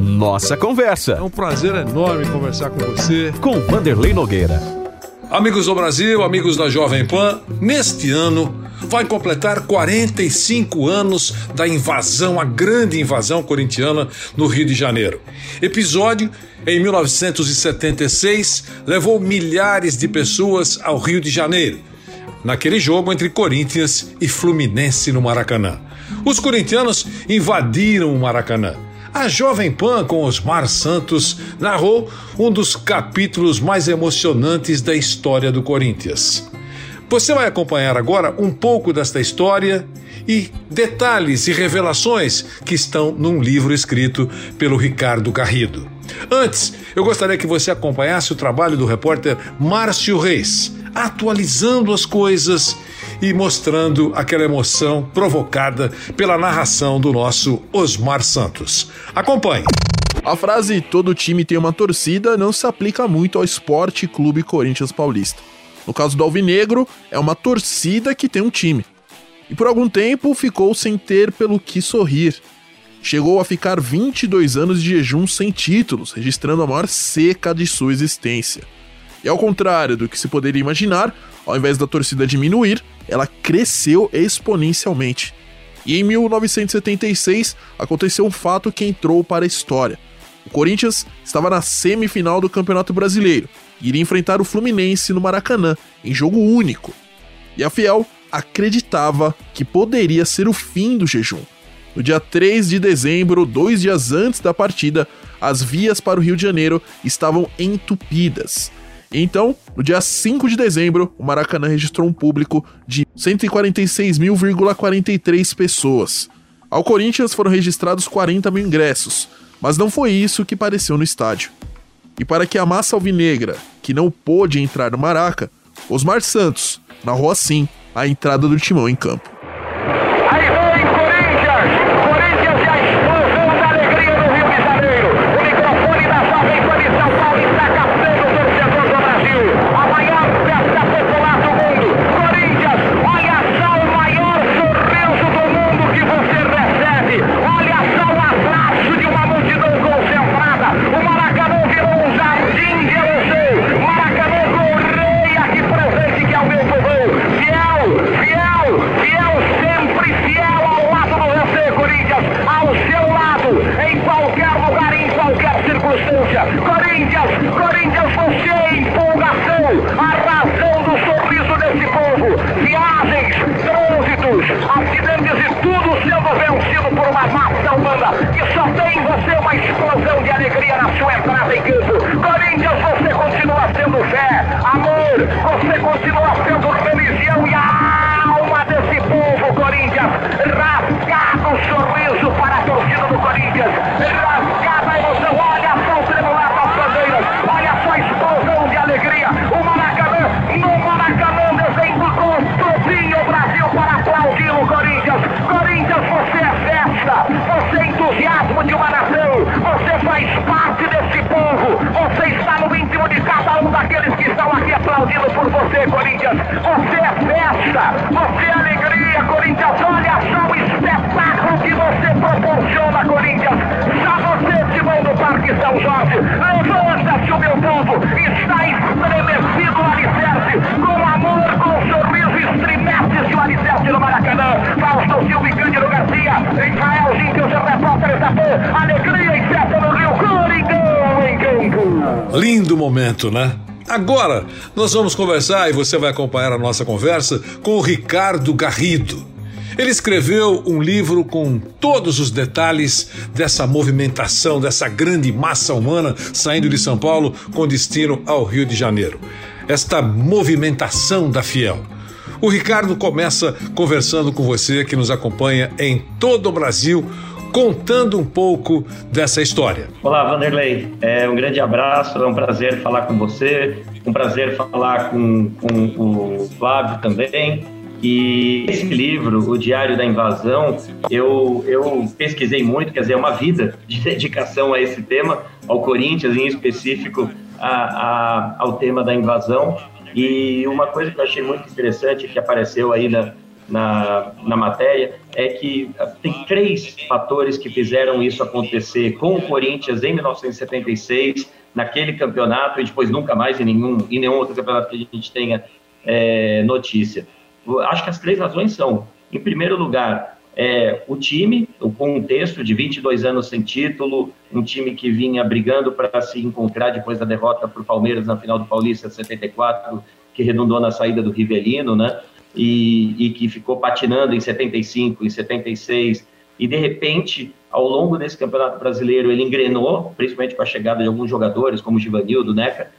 Nossa Conversa. É um prazer enorme conversar com você. Com Vanderlei Nogueira. Amigos do Brasil, amigos da Jovem Pan, neste ano vai completar 45 anos da invasão, a grande invasão corintiana no Rio de Janeiro. Episódio em 1976 levou milhares de pessoas ao Rio de Janeiro, naquele jogo entre Corinthians e Fluminense no Maracanã. Os corintianos invadiram o Maracanã. A Jovem Pan com Osmar Santos narrou um dos capítulos mais emocionantes da história do Corinthians. Você vai acompanhar agora um pouco desta história e detalhes e revelações que estão num livro escrito pelo Ricardo Garrido. Antes, eu gostaria que você acompanhasse o trabalho do repórter Márcio Reis, atualizando as coisas e mostrando aquela emoção provocada pela narração do nosso Osmar Santos. Acompanhe. A frase todo time tem uma torcida não se aplica muito ao Esporte Clube Corinthians Paulista. No caso do Alvinegro, é uma torcida que tem um time. E por algum tempo ficou sem ter pelo que sorrir. Chegou a ficar 22 anos de jejum sem títulos, registrando a maior seca de sua existência. E ao contrário do que se poderia imaginar, ao invés da torcida diminuir, ela cresceu exponencialmente. E em 1976 aconteceu um fato que entrou para a história. O Corinthians estava na semifinal do Campeonato Brasileiro e iria enfrentar o Fluminense no Maracanã, em jogo único. E a Fiel acreditava que poderia ser o fim do jejum. No dia 3 de dezembro, dois dias antes da partida, as vias para o Rio de Janeiro estavam entupidas. Então, no dia 5 de dezembro, o Maracanã registrou um público de 146.043 pessoas. Ao Corinthians foram registrados 40 mil ingressos, mas não foi isso que pareceu no estádio. E para que a massa alvinegra, que não pôde entrar no Maraca, Osmar Santos narrou assim a entrada do timão em campo. Você íntimo de cada um daqueles que estão aqui aplaudindo por você, Corinthians. Você é festa, você é alegria, Corinthians. Olha só o espetáculo que você proporciona, Corinthians. Já você, Simão do Parque São Jorge, levanta-se o meu povo, momento, né? Agora, nós vamos conversar e você vai acompanhar a nossa conversa com o Ricardo Garrido. Ele escreveu um livro com todos os detalhes dessa movimentação, dessa grande massa humana saindo de São Paulo com destino ao Rio de Janeiro. Esta movimentação da Fiel. O Ricardo começa conversando com você que nos acompanha em todo o Brasil contando um pouco dessa história. Olá, Vanderlei. É um grande abraço, é um prazer falar com você, um prazer falar com, com o Flávio também. E esse livro, O Diário da Invasão, eu, eu pesquisei muito, quer dizer, é uma vida de dedicação a esse tema, ao Corinthians em específico, a, a, ao tema da invasão. E uma coisa que eu achei muito interessante que apareceu aí na, na, na matéria é que tem três fatores que fizeram isso acontecer com o Corinthians em 1976, naquele campeonato, e depois nunca mais em nenhum, em nenhum outro campeonato que a gente tenha é, notícia. Acho que as três razões são, em primeiro lugar, é, o time, o contexto de 22 anos sem título, um time que vinha brigando para se encontrar depois da derrota para o Palmeiras na final do Paulista 74, que redundou na saída do Rivelino, né? E, e, que ficou patinando em 75, em 76, e de repente, ao longo desse Campeonato Brasileiro, ele engrenou, principalmente com a chegada de alguns jogadores, como o Givanildo, Neca,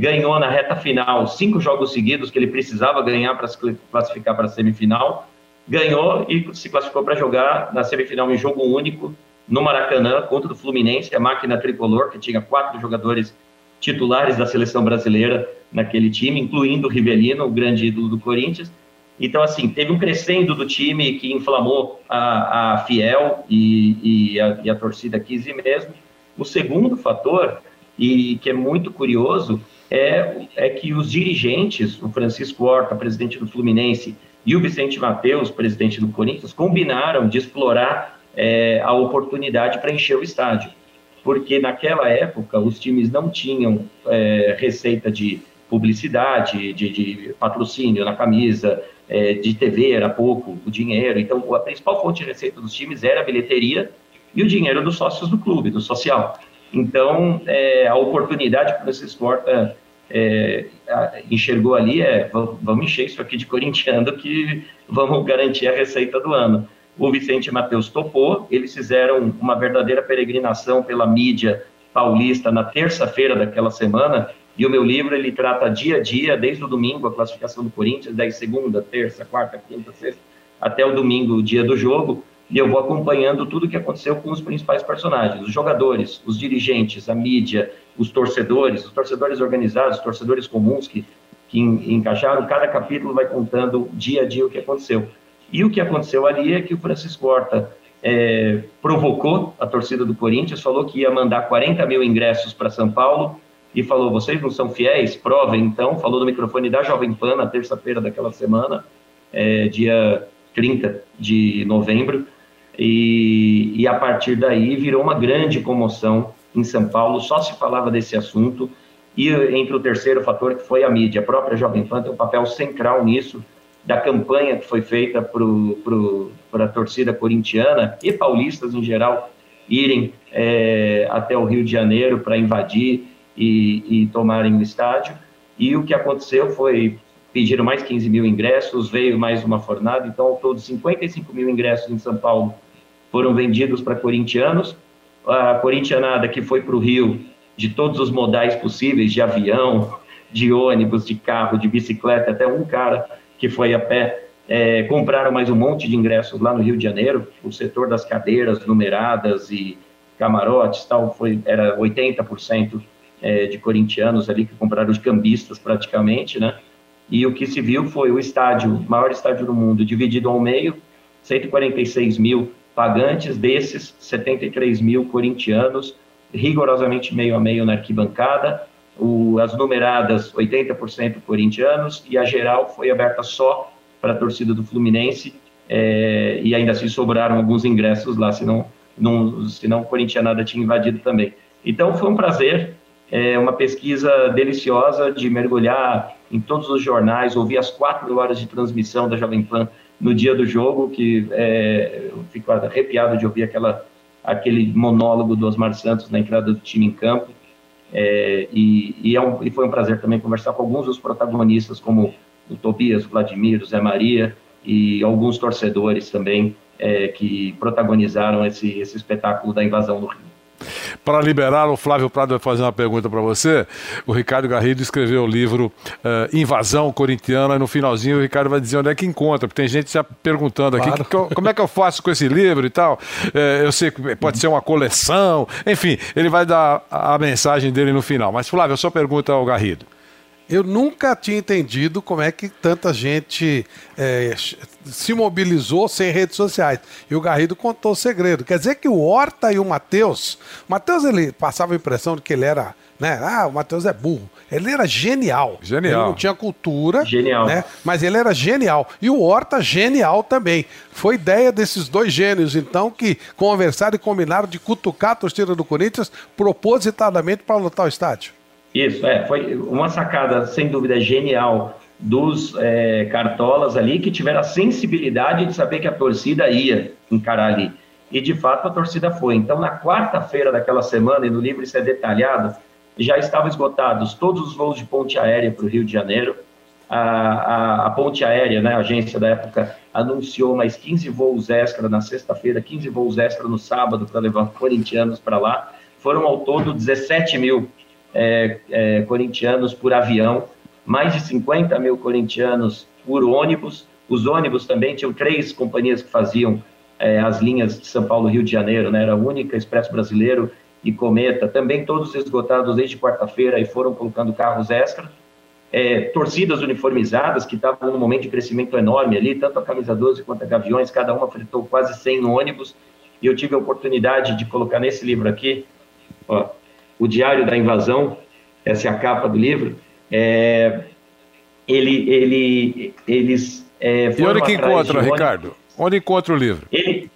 ganhou na reta final cinco jogos seguidos que ele precisava ganhar para se classificar para a semifinal, ganhou e se classificou para jogar na semifinal em jogo único no Maracanã contra o Fluminense, a máquina tricolor, que tinha quatro jogadores titulares da seleção brasileira naquele time, incluindo o Rivelino, o grande ídolo do Corinthians. Então, assim, teve um crescendo do time que inflamou a, a Fiel e, e, a, e a torcida quis ir mesmo. O segundo fator e que é muito curioso é, é que os dirigentes, o Francisco Horta, presidente do Fluminense, e o Vicente Mateus, presidente do Corinthians, combinaram de explorar é, a oportunidade para encher o estádio. Porque naquela época os times não tinham é, receita de publicidade, de, de, patrocínio na camisa, é, de TV era pouco, o dinheiro. Então a principal fonte de receita dos times era a bilheteria e o dinheiro dos sócios do clube, do social. Então, é, a oportunidade que o Francisco Horta é, enxergou ali é vamos encher isso aqui de corintiano que vamos garantir a receita do ano. O Vicente Matheus topou, eles fizeram uma verdadeira peregrinação pela mídia paulista na terça-feira daquela semana, e o meu livro ele trata dia a dia, desde o domingo, a classificação do Corinthians, daí segunda, terça, quarta, quinta, sexta, até o domingo, o dia do jogo, e eu vou acompanhando tudo o que aconteceu com os principais personagens, os jogadores, os dirigentes, a mídia, os torcedores, os torcedores organizados, os torcedores comuns que, que encaixaram. Cada capítulo vai contando dia a dia o que aconteceu. E o que aconteceu ali é que o Francisco Horta é, provocou a torcida do Corinthians, falou que ia mandar 40 mil ingressos para São Paulo e falou: vocês não são fiéis? Provem então. Falou no microfone da Jovem Pan na terça-feira daquela semana, é, dia 30 de novembro. E, e a partir daí virou uma grande comoção em São Paulo, só se falava desse assunto. E entre o terceiro fator, que foi a mídia, a própria Jovem Pan tem um papel central nisso, da campanha que foi feita para a torcida corintiana e paulistas em geral irem é, até o Rio de Janeiro para invadir e, e tomarem o estádio. E o que aconteceu foi pediram mais 15 mil ingressos, veio mais uma fornada, então ao todo 55 mil ingressos em São Paulo foram vendidos para corintianos. A corintianada que foi para o Rio de todos os modais possíveis, de avião, de ônibus, de carro, de bicicleta, até um cara que foi a pé, é, compraram mais um monte de ingressos lá no Rio de Janeiro. O setor das cadeiras numeradas e camarotes tal foi era 80% é, de corintianos ali que compraram os cambistas praticamente, né? E o que se viu foi o estádio, maior estádio do mundo, dividido ao meio, 146 mil pagantes, desses 73 mil corintianos, rigorosamente meio a meio na arquibancada, o, as numeradas 80% corintianos e a geral foi aberta só para a torcida do Fluminense é, e ainda assim sobraram alguns ingressos lá, senão, não, senão o corintianada tinha invadido também. Então foi um prazer, é, uma pesquisa deliciosa de mergulhar em todos os jornais, ouvir as quatro horas de transmissão da Jovem Pan no dia do jogo, que é, eu fico arrepiado de ouvir aquela, aquele monólogo do Osmar Santos na entrada do time em campo. É, e, e, é um, e, foi um prazer também conversar com alguns dos protagonistas, como o Tobias, o Vladimir, o Zé Maria e alguns torcedores também é, que protagonizaram esse, esse espetáculo da invasão do Rio. Para liberar, o Flávio Prado vai fazer uma pergunta para você. O Ricardo Garrido escreveu o livro uh, Invasão Corintiana e no finalzinho o Ricardo vai dizer onde é que encontra, porque tem gente já perguntando aqui claro. que, como é que eu faço com esse livro e tal. Uh, eu sei que pode ser uma coleção, enfim, ele vai dar a, mensagem dele no final. Mas Flávio, sua pergunta ao Garrido. Eu nunca tinha entendido como é que tanta gente é, se mobilizou sem redes sociais. E o Garrido contou o segredo. Quer dizer que o Horta e o Matheus. O Matheus ele passava a impressão de que ele era. Né? Ah, o Matheus é burro. Ele era genial. Genial. Ele não tinha cultura. Genial. Né? Mas ele era genial. E o Horta, genial também. Foi ideia desses dois gênios, então, que conversaram e combinaram de cutucar a torcida do Corinthians propositadamente para lotar o estádio. Isso, é, foi uma sacada, sem dúvida, genial dos é, cartolas ali, que tiveram a sensibilidade de saber que a torcida ia encarar ali. E, de fato, a torcida foi. Então, na quarta-feira daquela semana, e no livro isso é detalhado, já estavam esgotados todos os voos de ponte aérea para o Rio de Janeiro. A, a, a, ponte aérea, né, a agência da época, anunciou mais 15 voos extra na sexta-feira, 15 voos extra no sábado para levar corintianos para lá. Foram ao todo 17 mil é, é, corintianos por avião, mais de 50 mil corintianos por ônibus. Os ônibus também tinham três companhias que faziam é, as linhas de São Paulo, Rio de Janeiro, né? era a única, Expresso Brasileiro e Cometa, também todos esgotados desde quarta-feira e foram colocando carros extra. É, torcidas uniformizadas que estavam num momento de crescimento enorme ali, tanto a Camisa 12 quanto a Gaviões, cada uma fretou quase 100 ônibus, e eu tive a oportunidade de colocar nesse livro aqui, ó, o Diário da Invasão, essa é a capa do livro, é, ele, ele, eles é, E onde que encontra, Ricardo? Onde encontra o livro? Ele,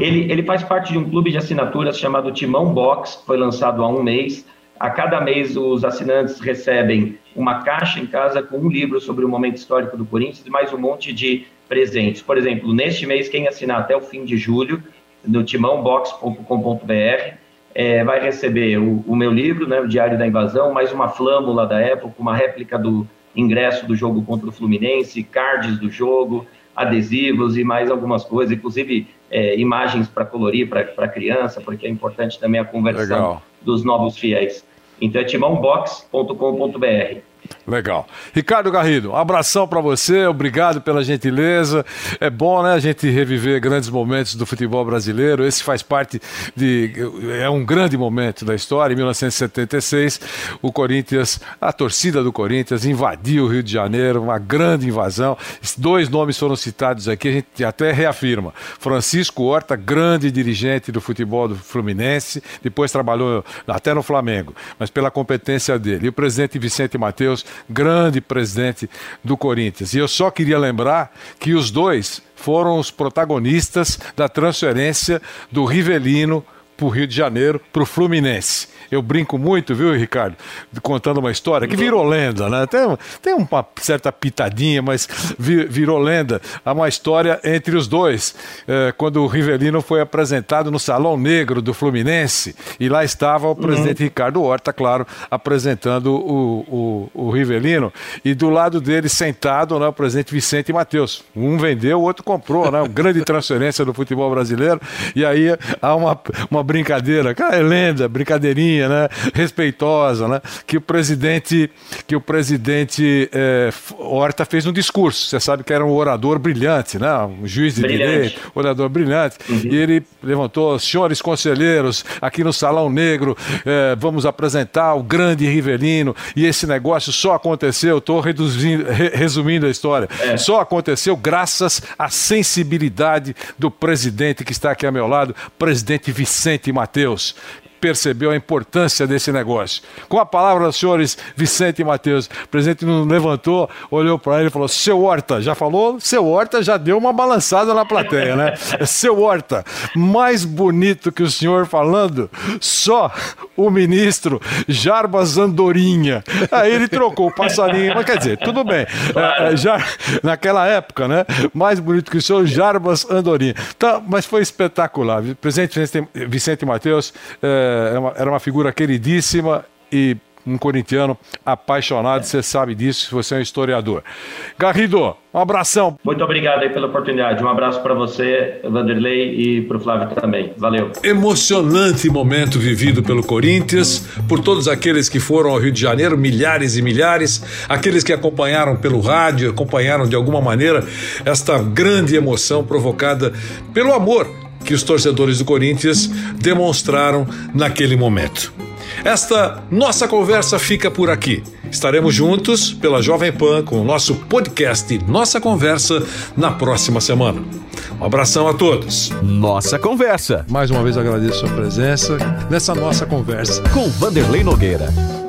ele, ele faz parte de um clube de assinaturas chamado Timão Box, foi lançado há um mês. A cada mês, os assinantes recebem uma caixa em casa com um livro sobre o momento histórico do Corinthians e mais um monte de presentes. Por exemplo, neste mês, quem assinar até o fim de julho, no timãobox.com.br, é, vai receber o, o, meu livro, né, o Diário da Invasão, mais uma flâmula da época, uma réplica do ingresso do jogo contra o Fluminense, cards do jogo, adesivos e mais algumas coisas, inclusive é, imagens para colorir para a criança, porque é importante também a conversão Legal. dos novos fiéis. Então é timãobox.com.br. Legal. Ricardo Garrido, um abração para você, obrigado pela gentileza. É bom, né, a gente reviver grandes momentos do futebol brasileiro. Esse faz parte de. É um grande momento da história. Em 1976, o Corinthians, a torcida do Corinthians invadiu o Rio de Janeiro, uma grande invasão. Dois nomes foram citados aqui, a gente até reafirma. Francisco Horta, grande dirigente do futebol do Fluminense, depois trabalhou até no Flamengo, mas pela competência dele. E o presidente Vicente Mateus grande presidente do Corinthians. E eu só queria lembrar que os dois foram os protagonistas da transferência do Rivelino para o Rio de Janeiro, para o Fluminense. Eu brinco muito, viu, Ricardo? Contando uma história que virou lenda, né? Tem, tem uma certa pitadinha, mas virou lenda. Há uma história entre os dois. É, quando o Rivelino foi apresentado no Salão Negro do Fluminense, e lá estava o presidente uhum. Ricardo Horta, claro, apresentando o, o, o Rivelino, e do lado dele, sentado, né, o presidente Vicente Matheus. Um vendeu, o outro comprou, né? Uma grande transferência do futebol brasileiro. E aí há uma, uma brincadeira, cara, é lenda, brincadeirinha né, respeitosa, né, que o presidente, que o presidente é, Horta fez um discurso. Você sabe que era um orador brilhante, né, um juiz de brilhante. direito, orador brilhante. Uhum. E ele levantou, senhores conselheiros, aqui no Salão Negro, é, vamos apresentar o grande Rivelino. E esse negócio só aconteceu, estou re, resumindo a história, é. só aconteceu graças à sensibilidade do presidente que está aqui ao meu lado, presidente Vicente Mateus, percebeu a importância desse negócio. Com a palavra, senhores Vicente e Matheus, o presidente não levantou, olhou para ele e falou: Seu Horta, já falou? Seu Horta já deu uma balançada na plateia, né? Seu Horta, mais bonito que o senhor falando, só o ministro Jarbas Andorinha. Aí ele trocou o passarinho, mas quer dizer, tudo bem. É, é já, naquela época, né? Mais bonito que o senhor Jarbas Andorinha. Tá, mas foi espetacular. Presidente Vicente Matheus. É, era uma, era uma figura queridíssima e um corintiano apaixonado, você sabe disso, se você é um historiador. Garrido, um abração. Muito obrigado aí pela oportunidade. Um abraço para você, Vanderlei, e para o Flávio também. Valeu. Emocionante momento vivido pelo Corinthians, por todos aqueles que foram ao Rio de Janeiro, milhares e milhares, aqueles que acompanharam pelo rádio, acompanharam de alguma maneira esta grande emoção provocada pelo amor que os torcedores do Corinthians demonstraram naquele momento. Esta nossa conversa fica por aqui. Estaremos juntos pela Jovem Pan com o nosso podcast Nossa Conversa na próxima semana. Um abração a todos. Nossa Conversa. Mais uma vez agradeço a sua presença nessa nossa conversa. Com Vanderlei Nogueira.